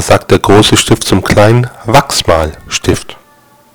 Da sagt der große Stift zum kleinen, Wachsmalstift.